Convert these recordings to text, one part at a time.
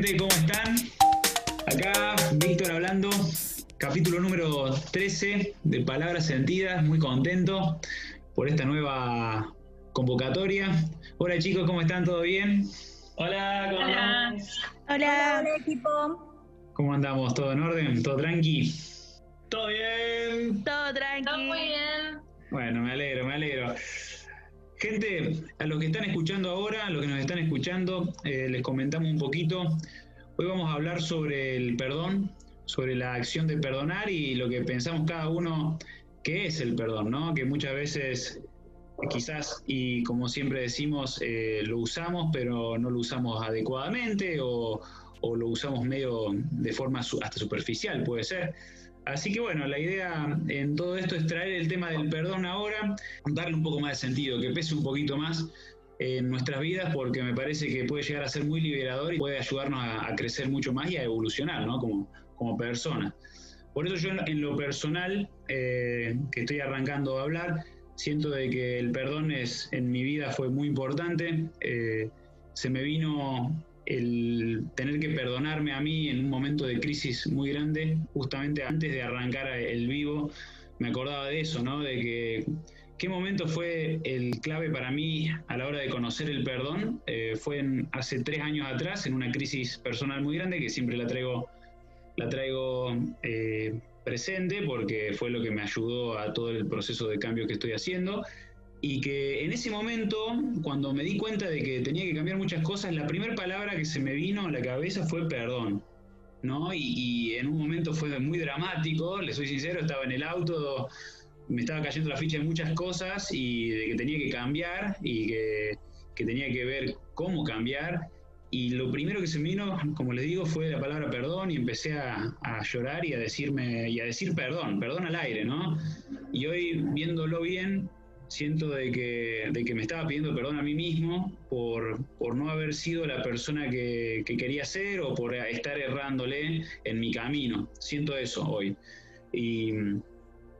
gente? ¿Cómo están? Acá Víctor hablando, capítulo número 13 de Palabras Sentidas, muy contento por esta nueva convocatoria. Hola chicos, ¿cómo están? ¿Todo bien? Hola, ¿cómo Hola. Hola. Hola, equipo. ¿Cómo andamos? ¿Todo en orden? ¿Todo tranqui? Todo bien. Todo tranqui. Todo muy bien. Bueno, me alegro, me alegro. Gente, a los que están escuchando ahora, a los que nos están escuchando, eh, les comentamos un poquito. Hoy vamos a hablar sobre el perdón, sobre la acción de perdonar y lo que pensamos cada uno que es el perdón, ¿no? Que muchas veces quizás, y como siempre decimos, eh, lo usamos, pero no lo usamos adecuadamente o, o, lo usamos medio de forma hasta superficial, puede ser. Así que bueno, la idea en todo esto es traer el tema del perdón ahora, darle un poco más de sentido, que pese un poquito más en nuestras vidas, porque me parece que puede llegar a ser muy liberador y puede ayudarnos a, crecer mucho más y a evolucionar, ¿no? Como, como persona. Por eso yo en lo personal, eh, que estoy arrancando a hablar, siento de que el perdón es, en mi vida fue muy importante. Eh, se me vino el tener que perdonarme a mí en un momento de crisis muy grande, justamente antes de arrancar el vivo, me acordaba de eso, ¿no? De que qué momento fue el clave para mí a la hora de conocer el perdón. Eh, fue hace tres años atrás, en una crisis personal muy grande que siempre la traigo, la traigo eh, presente porque fue lo que me ayudó a todo el proceso de cambio que estoy haciendo y que en ese momento, cuando me di cuenta de que tenía que cambiar muchas cosas, la primera palabra que se me vino a la cabeza fue perdón. ¿no? Y, en un momento fue muy dramático, le soy sincero, estaba en el auto, me estaba cayendo la ficha de muchas cosas y de que tenía que cambiar y que, que tenía que ver cómo cambiar. Y lo primero que se me vino, como les digo, fue la palabra perdón y empecé a, a, llorar y a decirme y a decir perdón, perdón al aire, ¿no? Y hoy viéndolo bien, siento de que, de que me estaba pidiendo perdón a mí mismo por, por no haber sido la persona que, quería ser o por estar errándole en mi camino. Siento eso hoy. Y,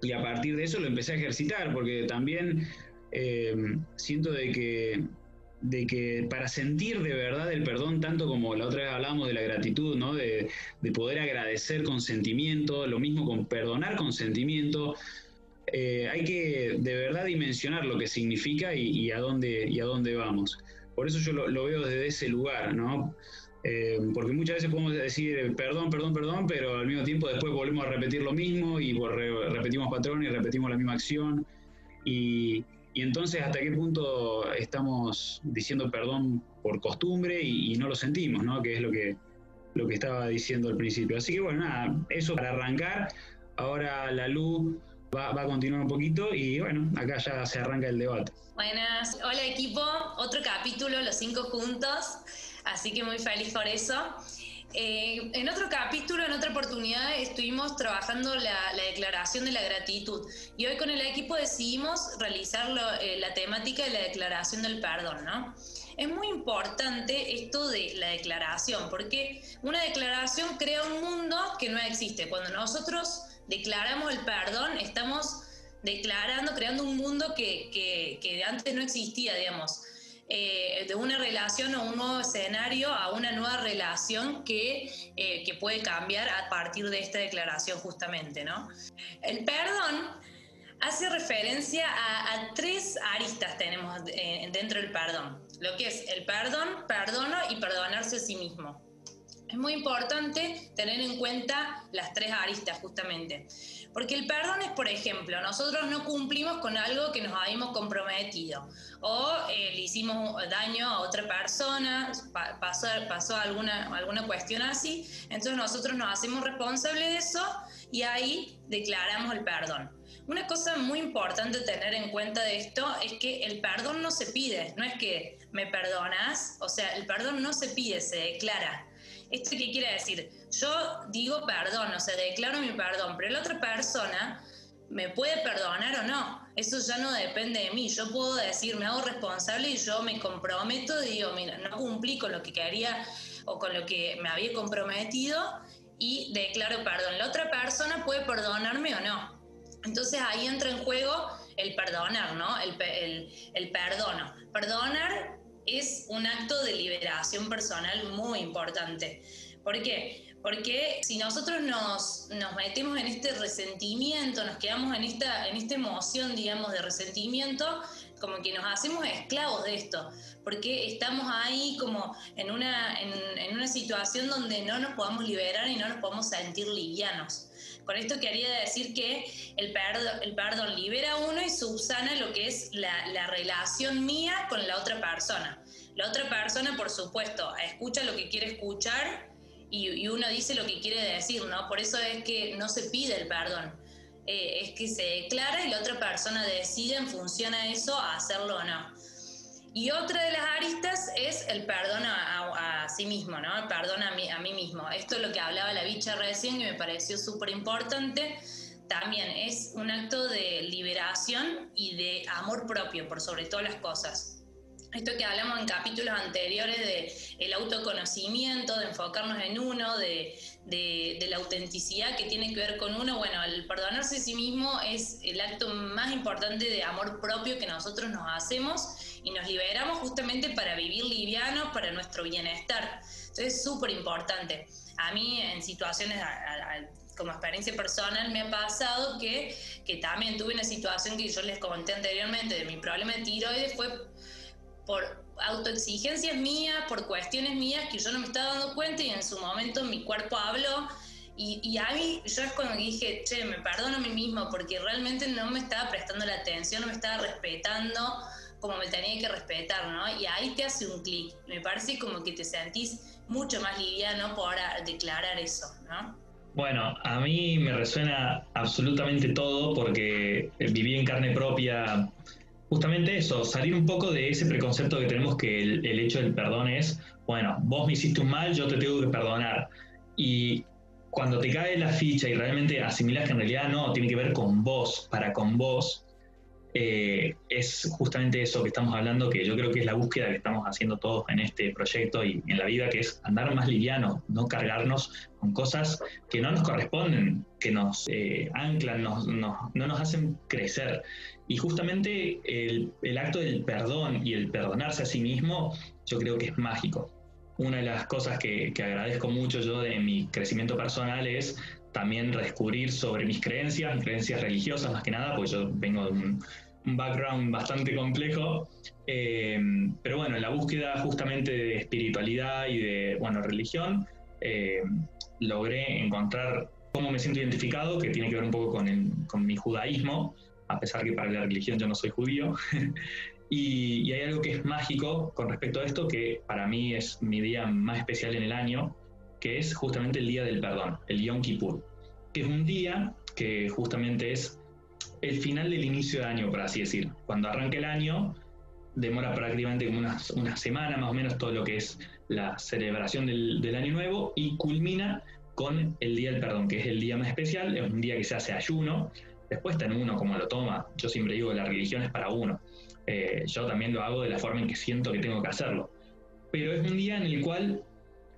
y a partir de eso lo empecé a ejercitar, porque también eh, siento de que, de que para sentir de verdad el perdón, tanto como la otra vez hablamos de la gratitud, ¿no? de, de poder agradecer con sentimiento, lo mismo con perdonar con sentimiento, eh, hay que de verdad dimensionar lo que significa y, a, dónde, y a dónde vamos. Por eso yo lo, veo desde ese lugar, ¿no? Eh, porque muchas veces podemos decir perdón, perdón, perdón, pero al mismo tiempo después volvemos a repetir lo mismo y repetimos patrón y repetimos la misma acción. Y, entonces, ¿hasta qué punto estamos diciendo perdón por costumbre y, no lo sentimos, ¿no? Que es lo que, lo que estaba diciendo al principio. Así que bueno, nada, eso para arrancar. Ahora la luz va, a continuar un poquito y bueno, acá ya se arranca el debate. Buenas, hola equipo, otro capítulo, los cinco juntos, así que muy feliz por eso. Eh, en otro capítulo, en otra oportunidad, estuvimos trabajando la, declaración de la gratitud y hoy con el equipo decidimos realizar eh, la temática de la declaración del perdón, ¿no? Es muy importante esto de la declaración, porque una declaración crea un mundo que no existe. Cuando nosotros declaramos el perdón, estamos declarando, creando un mundo que, que, antes no existía, digamos. Eh, de una relación o un nuevo escenario a una nueva relación que, eh, que, puede cambiar a partir de esta declaración justamente, ¿no? El perdón hace referencia a, tres aristas tenemos eh, dentro del perdón, lo que es el perdón, perdono y perdonarse a sí mismo. Es muy importante tener en cuenta las tres aristas justamente. Porque el perdón es, por ejemplo, nosotros no cumplimos con algo que nos habíamos comprometido o eh, le hicimos daño a otra persona, pasó, pasó alguna, alguna cuestión así, entonces nosotros nos hacemos responsables de eso y ahí declaramos el perdón. Una cosa muy importante tener en cuenta de esto es que el perdón no se pide, no es que me perdonas, o sea, el perdón no se pide, se declara. ¿Esto qué quiere decir? Yo digo perdón, o sea, declaro mi perdón, pero la otra persona me puede perdonar o no. Eso ya no depende de mí. Yo puedo decir, me hago responsable y yo me comprometo, digo, mira, no cumplí con lo que quería o con lo que me había comprometido y declaro perdón. La otra persona puede perdonarme o no. Entonces ahí entra en juego el perdonar, ¿no? El, el, el perdono. Perdonar es un acto de liberación personal muy importante. ¿Por qué? Porque si nosotros nos, nos, metemos en este resentimiento, nos quedamos en esta, en esta emoción, digamos, de resentimiento, como que nos hacemos esclavos de esto, porque estamos ahí como en una, en, una situación donde no nos podamos liberar y no nos podemos sentir livianos. Con esto quería decir que el, perdón, el perdón libera a uno y subsana lo que es la, la relación mía con la otra persona. La otra persona, por supuesto, escucha lo que quiere escuchar y, uno dice lo que quiere decir, ¿no? Por eso es que no se pide el perdón. Eh, es que se declara y la otra persona decide en función a eso hacerlo o no. Y otra de las aristas es el perdón a, sí mismo, ¿no? El perdón a mí, a mí mismo. Esto es lo que hablaba la bicha recién y me pareció súper importante. También es un acto de liberación y de amor propio por sobre todas las cosas esto que hablamos en capítulos anteriores de el autoconocimiento, de enfocarnos en uno, de, de, la autenticidad que tiene que ver con uno, bueno, el perdonarse a sí mismo es el acto más importante de amor propio que nosotros nos hacemos y nos liberamos justamente para vivir livianos, para nuestro bienestar. Entonces es súper importante. A mí en situaciones como experiencia personal me ha pasado que, que también tuve una situación que yo les comenté anteriormente de mi problema de tiroides, fue por autoexigencias mías, por cuestiones mías que yo no me estaba dando cuenta y en su momento mi cuerpo habló. Y, a mí, yo es cuando dije, che, me perdono a mí mismo porque realmente no me estaba prestando la atención, no me estaba respetando como me tenía que respetar, ¿no? Y ahí te hace un clic. Me parece como que te sentís mucho más liviano por declarar eso, ¿no? Bueno, a mí me resuena absolutamente todo porque viví en carne propia justamente eso, salir un poco de ese preconcepto que tenemos que el, hecho del perdón es, bueno, vos me hiciste un mal, yo te tengo que perdonar. Y cuando te cae la ficha y realmente asimilas que en realidad no, tiene que ver con vos, para con vos, eh, es justamente eso que estamos hablando, que yo creo que es la búsqueda que estamos haciendo todos en este proyecto y en la vida, que es andar más liviano, no cargarnos con cosas que no nos corresponden, que nos eh, anclan, no nos hacen crecer. Y justamente el, acto del perdón y el perdonarse a sí mismo, yo creo que es mágico. Una de las cosas que, agradezco mucho yo de mi crecimiento personal es también descubrir sobre mis creencias, mis creencias religiosas más que nada, porque yo vengo de un, background bastante complejo, eh, pero bueno, en la búsqueda justamente de espiritualidad y de, bueno, religión, eh, logré encontrar cómo me siento identificado, que tiene que ver un poco con, con mi judaísmo, a pesar que para la religión yo no soy judío. y, hay algo que es mágico con respecto a esto, que para mí es mi día más especial en el año, que es justamente el Día del Perdón, el Yom Kippur, que es un día que justamente es el final del inicio de año, por así decir. Cuando arranca el año, demora prácticamente como una, una semana más o menos todo lo que es la celebración del, del, año nuevo y culmina con el Día del Perdón, que es el día más especial, es un día que se hace ayuno, Después está en uno como lo toma. Yo siempre digo, la religión es para uno. Eh, yo también lo hago de la forma en que siento que tengo que hacerlo. Pero es un día en el cual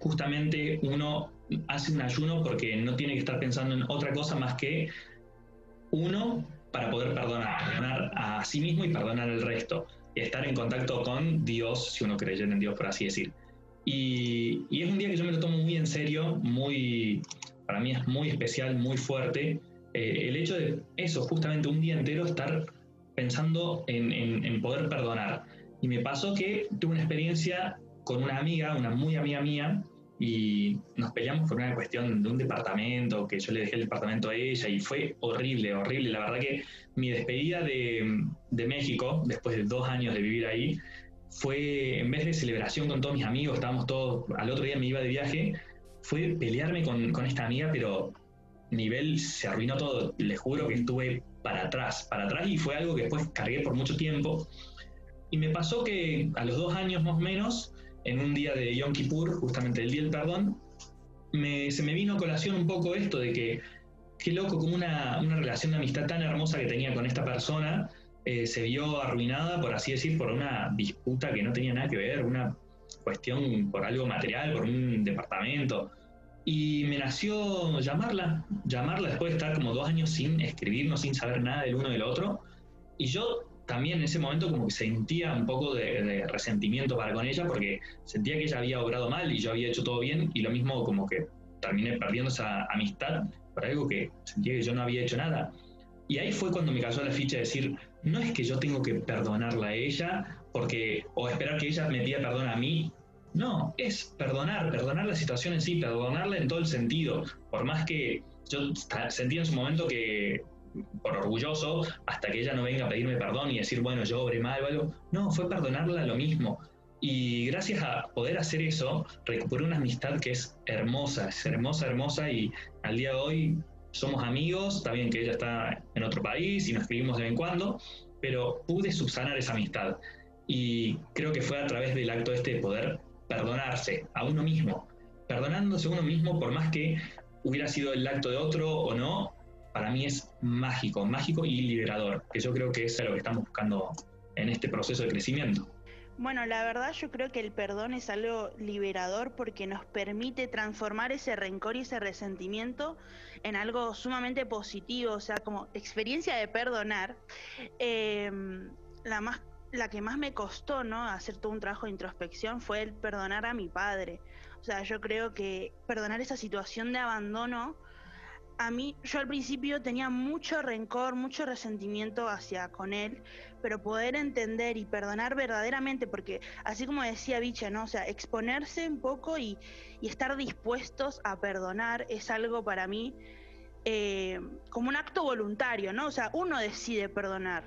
justamente uno hace un ayuno porque no tiene que estar pensando en otra cosa más que uno para poder perdonar, perdonar a sí mismo y perdonar al resto. Y estar en contacto con Dios, si uno cree en Dios, por así decir. Y, y es un día que yo me lo tomo muy en serio, muy, para mí es muy especial, muy fuerte eh, el hecho de eso, justamente un día entero estar pensando en, poder perdonar. Y me pasó que tuve una experiencia con una amiga, una muy amiga mía, y nos peleamos por una cuestión de un departamento, que yo le dejé el departamento a ella, y fue horrible, horrible. La verdad que mi despedida de, México, después de dos años de vivir ahí, fue, en vez de celebración con todos mis amigos, estábamos todos, al otro día me iba de viaje, fue pelearme con, con esta amiga, pero nivel se arruinó todo. Les juro que estuve para atrás, para atrás y fue algo que después cargué por mucho tiempo. Y me pasó que a los dos años más o menos, en un día de Yom Kippur, justamente el día del perdón, se me vino a colación un poco esto de que, qué loco, como una, relación de amistad tan hermosa que tenía con esta persona eh, se vio arruinada, por así decir, por una disputa que no tenía nada que ver, una cuestión por algo material, por un departamento. Y me nació llamarla, llamarla después de estar como dos años sin escribirnos, sin saber nada del uno del otro. Y yo también en ese momento como que sentía un poco de, resentimiento para con ella porque sentía que ella había obrado mal y yo había hecho todo bien y lo mismo como que terminé perdiendo esa amistad por algo que sentía que yo no había hecho nada. Y ahí fue cuando me cayó la ficha de decir, no es que yo tengo que perdonarla a ella porque o esperar que ella me pida perdón a mí. No, es perdonar, perdonar la situación en sí, perdonarla en todo el sentido. Por más que yo sentí en su momento que por orgulloso hasta que ella no venga a pedirme perdón y decir, bueno, yo obré mal o algo. No, fue perdonarla lo mismo. Y gracias a poder hacer eso, recuperé una amistad que es hermosa, es hermosa, hermosa y al día de hoy somos amigos, está bien que ella está en otro país y nos escribimos de vez en cuando, pero pude subsanar esa amistad. Y creo que fue a través del acto este de poder perdonarse a uno mismo, perdonándose a uno mismo por más que hubiera sido el acto de otro o no, para mí es mágico, mágico y liberador, que yo creo que es lo que estamos buscando en este proceso de crecimiento. Bueno, la verdad yo creo que el perdón es algo liberador porque nos permite transformar ese rencor y ese resentimiento en algo sumamente positivo, o sea, como experiencia de perdonar. Em, la más la que más me costó, ¿no? Hacer todo un trabajo de introspección fue el perdonar a mi padre. O sea, yo creo que perdonar esa situación de abandono a mí, yo al principio tenía mucho rencor, mucho resentimiento hacia con él, pero poder entender y perdonar verdaderamente, porque así como decía Bicha, ¿no? O sea, exponerse un poco y, estar dispuestos a perdonar es algo para mí eh, como un acto voluntario, ¿no? O sea, uno decide perdonar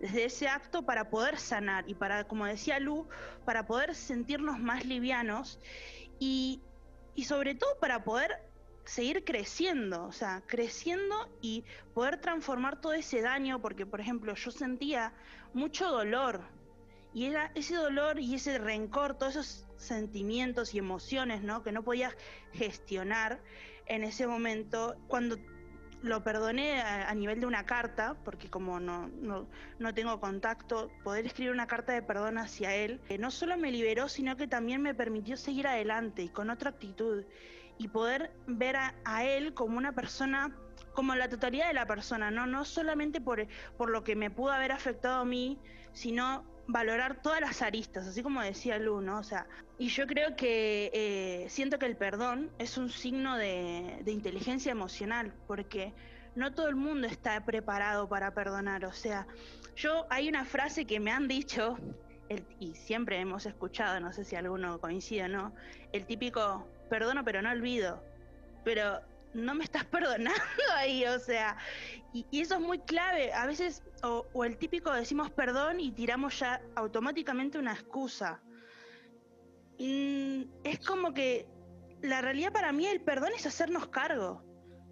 desde ese acto para poder sanar y para, como decía Lu, para poder sentirnos más livianos y, y sobre todo para poder seguir creciendo, o sea, creciendo y poder transformar todo ese daño, porque por ejemplo yo sentía mucho dolor y era ese dolor y ese rencor, todos esos sentimientos y emociones, ¿no? Que no podía gestionar en ese momento, cuando lo perdoné a, nivel de una carta, porque como no, no, no, tengo contacto, poder escribir una carta de perdón hacia él, eh, no solo me liberó, sino que también me permitió seguir adelante y con otra actitud y poder ver a, él como una persona, como la totalidad de la persona, ¿no? No solamente por, por lo que me pudo haber afectado a mí, sino valorar todas las aristas, así como decía Lu, ¿no? O sea, y yo creo que eh, siento que el perdón es un signo de, de, inteligencia emocional, porque no todo el mundo está preparado para perdonar. O sea, yo hay una frase que me han dicho, y siempre hemos escuchado, no sé si alguno coincide o no, el típico perdono pero no olvido. Pero no me estás perdonando ahí, o sea, y, eso es muy clave. A veces, o, el típico decimos perdón y tiramos ya automáticamente una excusa. Mm, es como que la realidad para mí el perdón es hacernos cargo,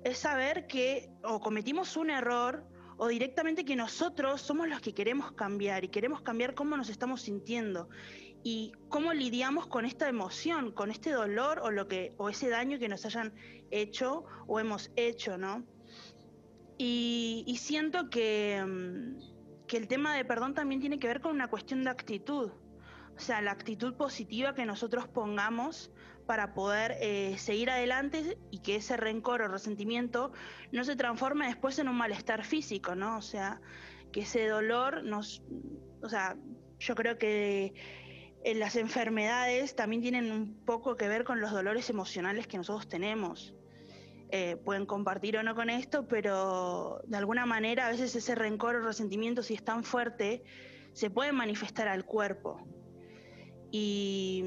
es saber que o cometimos un error o directamente que nosotros somos los que queremos cambiar y queremos cambiar cómo nos estamos sintiendo y cómo lidiamos con esta emoción, con este dolor o lo que o ese daño que nos hayan hecho o hemos hecho, ¿no? Y, siento que, mm, que el tema de perdón también tiene que ver con una cuestión de actitud, o sea, la actitud positiva que nosotros pongamos para poder eh, seguir adelante y que ese rencor o resentimiento no se transforme después en un malestar físico, ¿no? O sea, que ese dolor nos, o sea, yo creo que eh, las enfermedades también tienen un poco que ver con los dolores emocionales que nosotros tenemos. Eh, pueden compartir o no con esto, pero de alguna manera a veces ese rencor o resentimiento, si es tan fuerte, se puede manifestar al cuerpo. Y,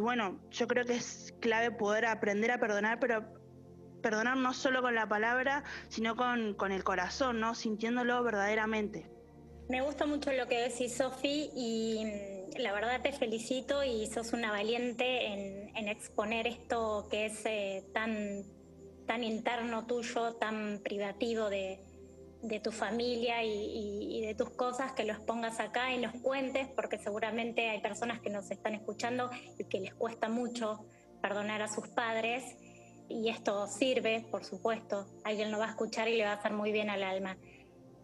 bueno, yo creo que es clave poder aprender a perdonar, pero perdonar no solo con la palabra, sino con, con el corazón, ¿no? Sintiéndolo verdaderamente. Me gusta mucho lo que decís, Sofi, y la verdad te felicito y sos una valiente en, exponer esto que es eh, tan, tan interno tuyo, tan privativo de, tu familia y, de tus cosas, que los pongas acá y nos cuentes, porque seguramente hay personas que nos están escuchando y que les cuesta mucho perdonar a sus padres. Y esto sirve, por supuesto, alguien lo va a escuchar y le va a hacer muy bien al alma.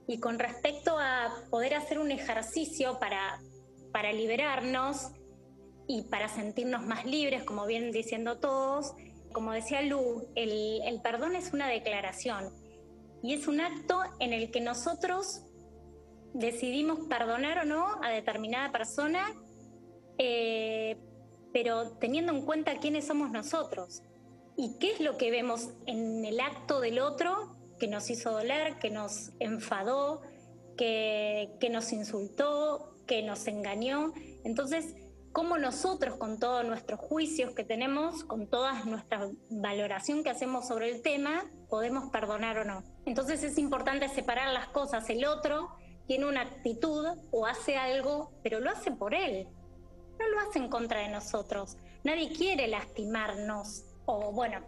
Y con respecto a poder hacer un ejercicio para para liberarnos y para sentirnos más libres, como vienen diciendo todos. Como decía Lu, el, perdón es una declaración y es un acto en el que nosotros decidimos perdonar o no a determinada persona, eh, pero teniendo en cuenta quiénes somos nosotros y qué es lo que vemos en el acto del otro que nos hizo doler, que nos enfadó, que nos insultó, que nos engañó. Entonces, cómo nosotros con todos nuestros juicios que tenemos, con toda nuestra valoración que hacemos sobre el tema, podemos perdonar o no. Entonces es importante separar las cosas. El otro tiene una actitud o hace algo, pero lo hace por él, no lo hace en contra de nosotros. Nadie quiere lastimarnos, o bueno,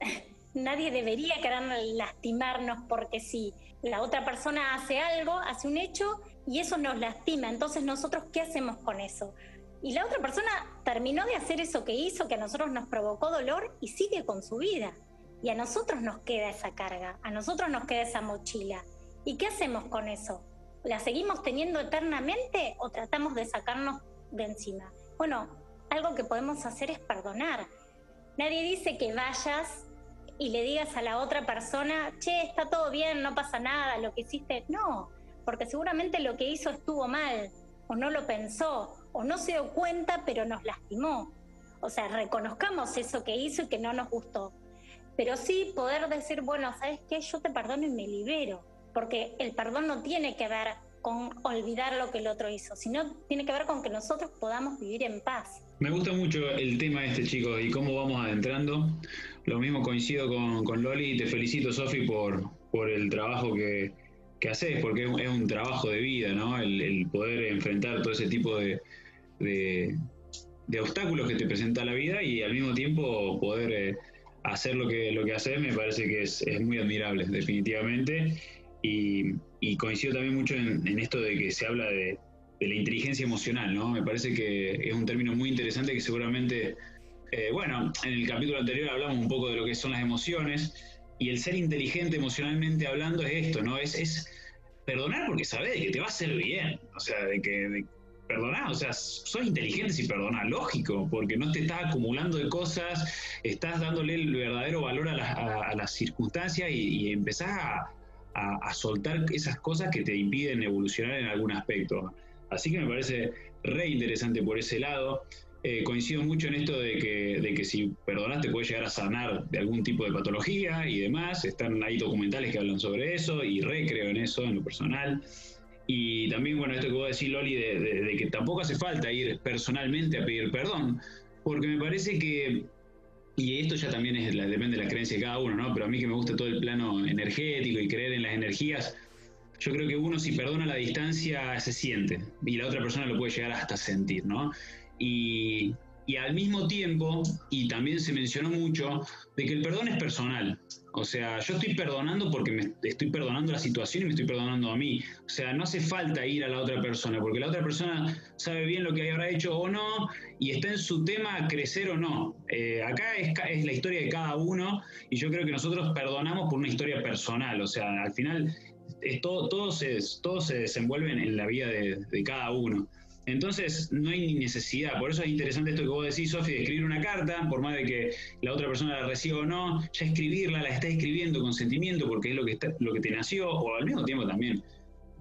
nadie debería querer lastimarnos porque si la otra persona hace algo, hace un hecho y eso nos lastima. Entonces nosotros, ¿qué hacemos con eso? Y la otra persona terminó de hacer eso que hizo, que a nosotros nos provocó dolor y sigue con su vida. Y a nosotros nos queda esa carga, a nosotros nos queda esa mochila. ¿Y qué hacemos con eso? ¿La seguimos teniendo eternamente o tratamos de sacarnos de encima? Bueno, algo que podemos hacer es perdonar. Nadie dice que vayas y le digas a la otra persona, che, está todo bien, no pasa nada, lo que hiciste. No, porque seguramente lo que hizo estuvo mal, o no lo pensó, o no se dio cuenta, pero nos lastimó. O sea, reconozcamos eso que hizo y que no nos gustó. Pero sí poder decir, bueno, ¿sabes qué? Yo te perdono y me libero. Porque el perdón no tiene que ver con olvidar lo que el otro hizo, sino tiene que ver con que nosotros podamos vivir en paz. Me gusta mucho el tema este, chicos, y cómo vamos adentrando. Lo mismo coincido con, con Loli y te felicito, Sofi, por, por el trabajo que, que haces, porque es un, trabajo de vida, ¿no? El, poder enfrentar todo ese tipo de, de, obstáculos que te presenta la vida y al mismo tiempo poder eh, hacer lo que, lo que haces me parece que es, es muy admirable, definitivamente. Y, coincido también mucho en, esto de que se habla de, la inteligencia emocional, ¿no? Me parece que es un término muy interesante que seguramente, eh, bueno, en el capítulo anterior hablamos un poco de lo que son las emociones y el ser inteligente emocionalmente hablando es esto, ¿no? Es, es perdonar porque sabes que te va a hacer bien, o sea, de que perdonar, o sea, sos inteligente si perdonás, lógico, porque no te estás acumulando de cosas, estás dándole el verdadero valor a, las circunstancias y, y empezás a, a, soltar esas cosas que te impiden evolucionar en algún aspecto. Así que me parece re interesante por ese lado. Eh, coincido mucho en esto de que, de que si perdonas te puede llegar a sanar de algún tipo de patología y demás. Están ahí documentales que hablan sobre eso y recreo en eso, en lo personal. Y también, bueno, esto que vos decís, Loli, de, que tampoco hace falta ir personalmente a pedir perdón, porque me parece que, y esto ya también es depende de la creencia de cada uno, ¿no? Pero a mí que me gusta todo el plano energético y creer en las energías, yo creo que uno si perdona la distancia se siente y la otra persona lo puede llegar hasta sentir, ¿no? Y, al mismo tiempo, y también se mencionó mucho, de que el perdón es personal. O sea, yo estoy perdonando porque me estoy perdonando la situación y me estoy perdonando a mí. O sea, no hace falta ir a la otra persona, porque la otra persona sabe bien lo que habrá hecho o no y está en su tema crecer o no. Eh, acá es, es, la historia de cada uno y yo creo que nosotros perdonamos por una historia personal. O sea, al final todo, todo, se, todo se desenvuelve en la vida de cada uno. Entonces, no hay ni necesidad. Por eso es interesante esto que vos decís, Sofi, de escribir una carta, por más de que la otra persona la reciba o no, ya escribirla, la está escribiendo con sentimiento porque es lo que, lo que te nació, o al mismo tiempo también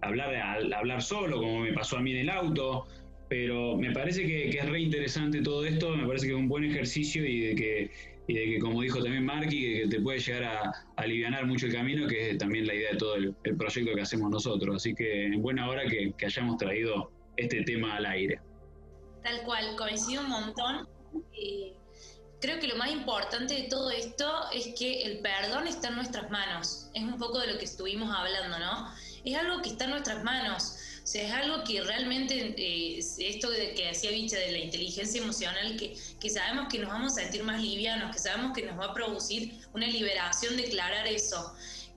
hablar, hablar solo, como me pasó a mí en el auto. Pero me parece que, es re interesante todo esto, me parece que es un buen ejercicio y de que, y de que como dijo también Marky, que te puede llegar a, aliviar mucho el camino, que es también la idea de todo el, proyecto que hacemos nosotros. Así que en buena hora que hayamos traído este tema al aire. Tal cual, coincido un montón. Eh, creo que lo más importante de todo esto es que el perdón está en nuestras manos. Es un poco de lo que estuvimos hablando, ¿no? Es algo que está en nuestras manos. O sea, es algo que realmente, eh, esto de que hacía Bicha de la inteligencia emocional, que, que sabemos que nos vamos a sentir más livianos, que sabemos que nos va a producir una liberación declarar eso.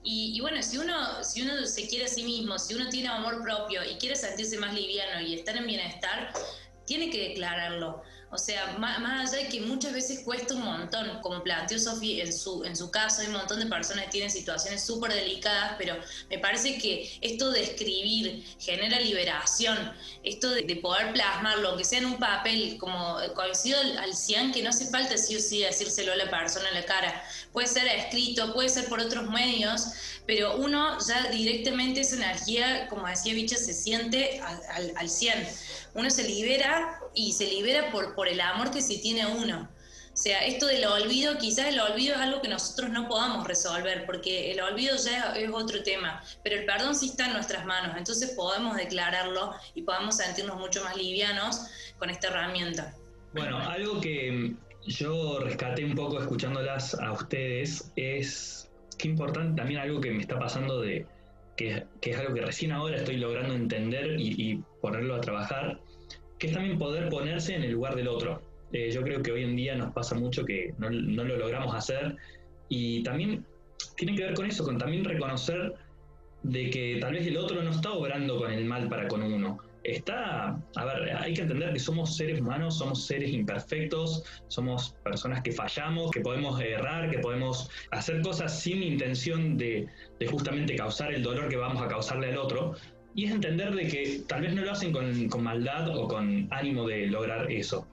Y, bueno, si uno, si uno se quiere a sí mismo, si uno tiene amor propio y quiere sentirse más liviano y estar en bienestar, tiene que declararlo. O sea, más, allá de que muchas veces cuesta un montón, como planteó Sofi en su, en su caso, hay un montón de personas que tienen situaciones súper delicadas, pero me parece que esto de escribir genera liberación, esto de, poder plasmarlo, aunque sea en un papel, como coincido al, al cian, que no hace falta sí o sí decírselo a la persona en la cara, puede ser escrito, puede ser por otros medios, pero uno ya directamente esa energía, como decía Bicha, se siente al, al, 100. Uno se libera y se libera por, por el amor que se tiene a uno. O sea, esto del olvido, quizás el olvido es algo que nosotros no podamos resolver, porque el olvido ya es otro tema, pero el perdón sí está en nuestras manos, entonces podemos declararlo y podemos sentirnos mucho más livianos con esta herramienta. Bueno, algo que yo rescaté un poco escuchándolas a ustedes es qué importante también algo que me está pasando de que, es algo que recién ahora estoy logrando entender y, ponerlo a trabajar, que es también poder ponerse en el lugar del otro. Eh, yo creo que hoy en día nos pasa mucho que no, no, lo logramos hacer y también tiene que ver con eso, con también reconocer de que tal vez el otro no está obrando con el mal para con uno, está, a ver, hay que entender que somos seres humanos, somos seres imperfectos, somos personas que fallamos, que podemos errar, que podemos hacer cosas sin intención de, justamente causar el dolor que vamos a causarle al otro. Y es entender de que tal vez no lo hacen con, con maldad o con ánimo de lograr eso.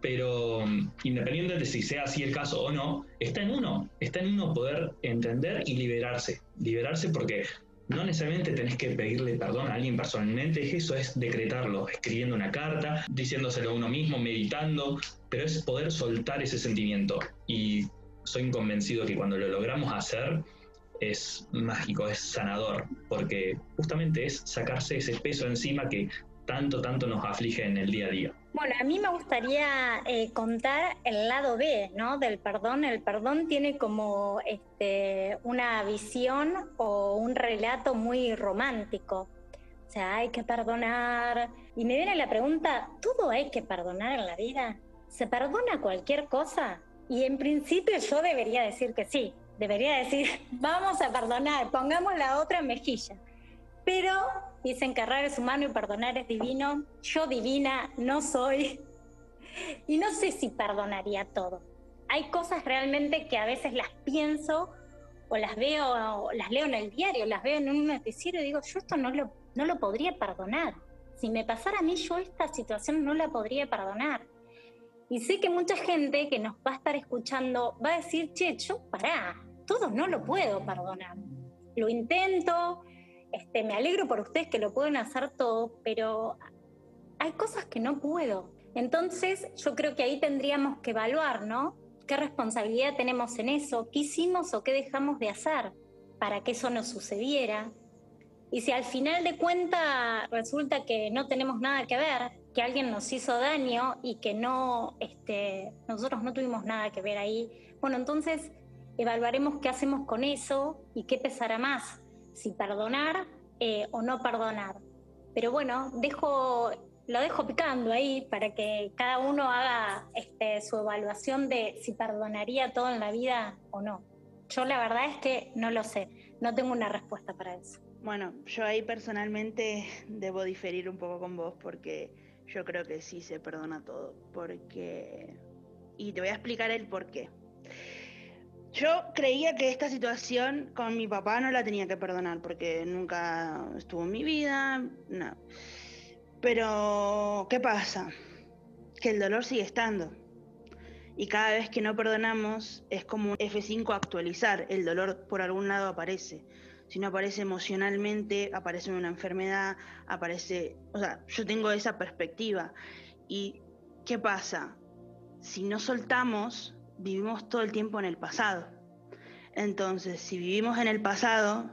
Pero independiente de si sea así el caso o no, está en uno, está en uno poder entender y liberarse. Liberarse porque no necesariamente tenés que pedirle perdón a alguien personalmente, eso es decretarlo, escribiendo una carta, diciéndoselo a uno mismo, meditando, pero es poder soltar ese sentimiento. Y soy convencido que cuando lo logramos hacer es mágico, es sanador, porque justamente es sacarse ese peso encima que tanto, tanto nos aflige en el día a día. Bueno, a mí me gustaría eh, contar el lado B, ¿no? Del perdón. El perdón tiene como este, una visión o un relato muy romántico. O sea, hay que perdonar. Y me viene la pregunta, ¿todo hay que perdonar en la vida? ¿Se perdona cualquier cosa? Y en principio yo debería decir que sí. Debería decir, vamos a perdonar, pongamos la otra mejilla. Pero Dicen que errar es humano y perdonar es divino. Yo divina no soy. Y no sé si perdonaría todo. Hay cosas realmente que a veces las pienso o las veo, o las leo en el diario, las veo en un noticiero y digo, yo esto no lo, no lo podría perdonar. Si me pasara a mí, yo esta situación no la podría perdonar. Y sé que mucha gente que nos va a estar escuchando va a decir, che, yo pará, todo no lo puedo perdonar. Lo intento, este, me alegro por ustedes que lo pueden hacer todo, pero hay cosas que no puedo. Entonces, yo creo que ahí tendríamos que evaluar, ¿no? ¿Qué responsabilidad tenemos en eso? ¿Qué hicimos o qué dejamos de hacer para que eso no sucediera? Y si al final de cuentas resulta que no tenemos nada que ver, que alguien nos hizo daño y que no, este, nosotros no tuvimos nada que ver ahí, bueno, entonces evaluaremos qué hacemos con eso y qué pesará más, si perdonar eh, o no perdonar. Pero bueno, dejo, lo dejo picando ahí para que cada uno haga este, su evaluación de si perdonaría todo en la vida o no. Yo la verdad es que no lo sé, no tengo una respuesta para eso. Bueno, yo ahí personalmente debo diferir un poco con vos porque yo creo que sí se perdona todo, porque... Y te voy a explicar el por qué. Yo creía que esta situación con mi papá no la tenía que perdonar porque nunca estuvo en mi vida, no. Pero, ¿qué pasa? Que el dolor sigue estando. Y cada vez que no perdonamos es como un F5 actualizar, el dolor por algún lado aparece. Si no aparece emocionalmente, aparece una enfermedad, aparece, o sea, yo tengo esa perspectiva. ¿Y qué pasa? Si no soltamos, vivimos todo el tiempo en el pasado. Entonces, si vivimos en el pasado,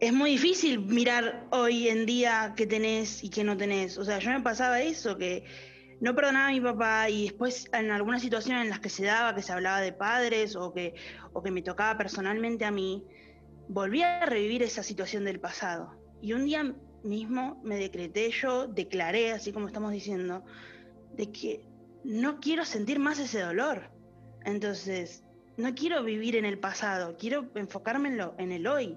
es muy difícil mirar hoy en día qué tenés y qué no tenés. O sea, yo me pasaba eso, que no perdonaba a mi papá y después en algunas situaciones en las que se daba, que se hablaba de padres o que, o que me tocaba personalmente a mí, volví a revivir esa situación del pasado. Y un día mismo me decreté, yo declaré, así como estamos diciendo, de que no quiero sentir más ese dolor. Entonces, no quiero vivir en el pasado, quiero enfocarme en, el hoy.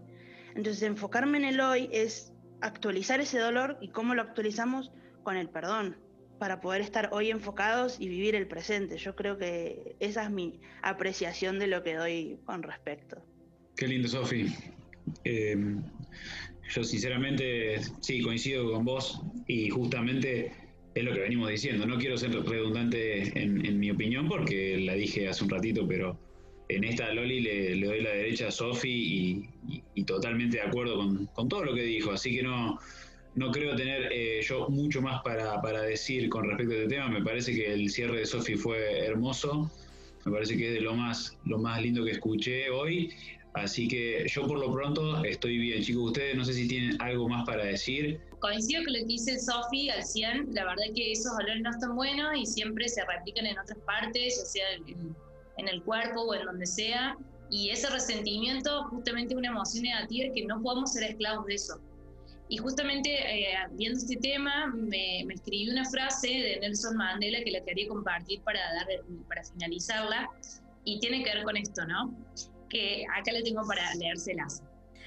Entonces, enfocarme en el hoy es actualizar ese dolor y cómo lo actualizamos con el perdón. para poder estar hoy enfocados y vivir el presente. Yo creo que esa es mi apreciación de lo que doy con respecto. Qué lindo, Sofi. Eh, yo sinceramente sí coincido con vos y justamente es lo que venimos diciendo. No quiero ser redundante en, mi opinión porque la dije hace un ratito, pero en esta Loli le, doy la derecha a Sofi y, totalmente de acuerdo con, todo lo que dijo. Así que no, no creo tener eh, yo mucho más para, decir con respecto a este tema. Me parece que el cierre de Sofi fue hermoso. Me parece que es de lo más, lo más lindo que escuché hoy. Así que yo por lo pronto estoy bien. Chicos, ustedes no sé si tienen algo más para decir. Coincido con lo que dice Sofi al 100. La verdad que esos olores no están buenos y siempre se replican en otras partes, ya sea en, en el cuerpo o en donde sea. Y ese resentimiento justamente una emoción negativa que no podemos ser esclavos de eso. Y justamente eh, viendo este tema, me, me, escribí una frase de Nelson Mandela que la quería compartir para, dar, para finalizarla, y tiene que ver con esto, ¿no? Que acá le tengo para leérselas.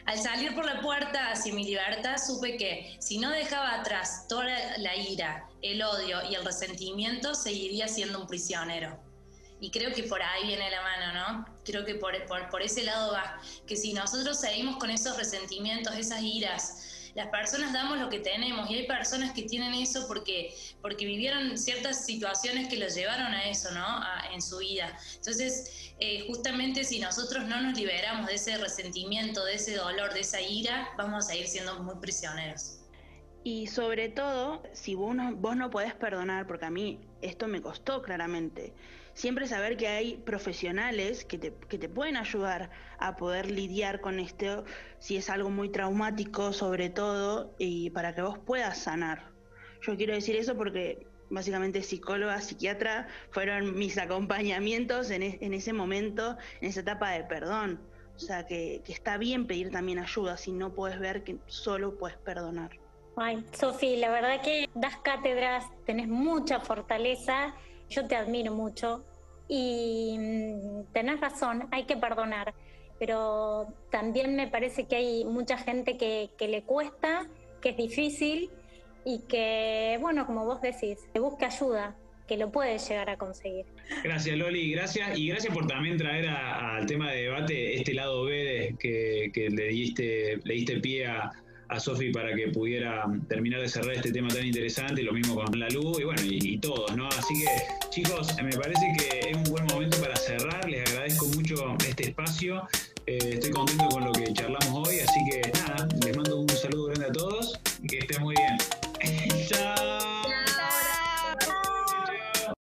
Al salir por la puerta hacia mi libertad, supe que si no dejaba atrás toda la ira, el odio y el resentimiento, seguiría siendo un prisionero. Y creo que por ahí viene la mano, ¿no? Creo que por, por, por ese lado va. Que si nosotros seguimos con esos resentimientos, esas iras, las personas damos lo que tenemos y hay personas que tienen eso porque, porque vivieron ciertas situaciones que los llevaron a eso, ¿no? en su vida. Entonces, eh, justamente si nosotros no nos liberamos de ese resentimiento, de ese dolor, de esa ira, vamos a ir siendo muy prisioneros. Y sobre todo, si vos no, vos no podés perdonar, porque a mí esto me costó claramente, siempre saber que hay profesionales que te, que te pueden ayudar a poder lidiar con esto, si es algo muy traumático sobre todo, y para que vos puedas sanar. Yo quiero decir eso porque básicamente psicóloga, psiquiatra, fueron mis acompañamientos en, en ese momento, en esa etapa de perdón. O sea, que, que está bien pedir también ayuda si no puedes ver que solo puedes perdonar. Ay, Sofi, la verdad que das cátedras, tenés mucha fortaleza yo te admiro mucho y mm, tenés razón, hay que perdonar, pero también me parece que hay mucha gente que, le cuesta, que es difícil y que, bueno, como vos decís, que busque ayuda, que lo puede llegar a conseguir. Gracias Loli, gracias y gracias por también traer al tema de debate este lado B que, que le, diste, le diste pie a, a Sofi para que pudiera terminar de cerrar este tema tan interesante, lo mismo con la luz y bueno, y, todos, ¿no? Así que chicos, me parece que es un buen momento para cerrar, les agradezco mucho este espacio, eh, estoy contento con lo que charlamos hoy, así que nada, les mando un saludo grande a todos y que estén muy bien. Chao.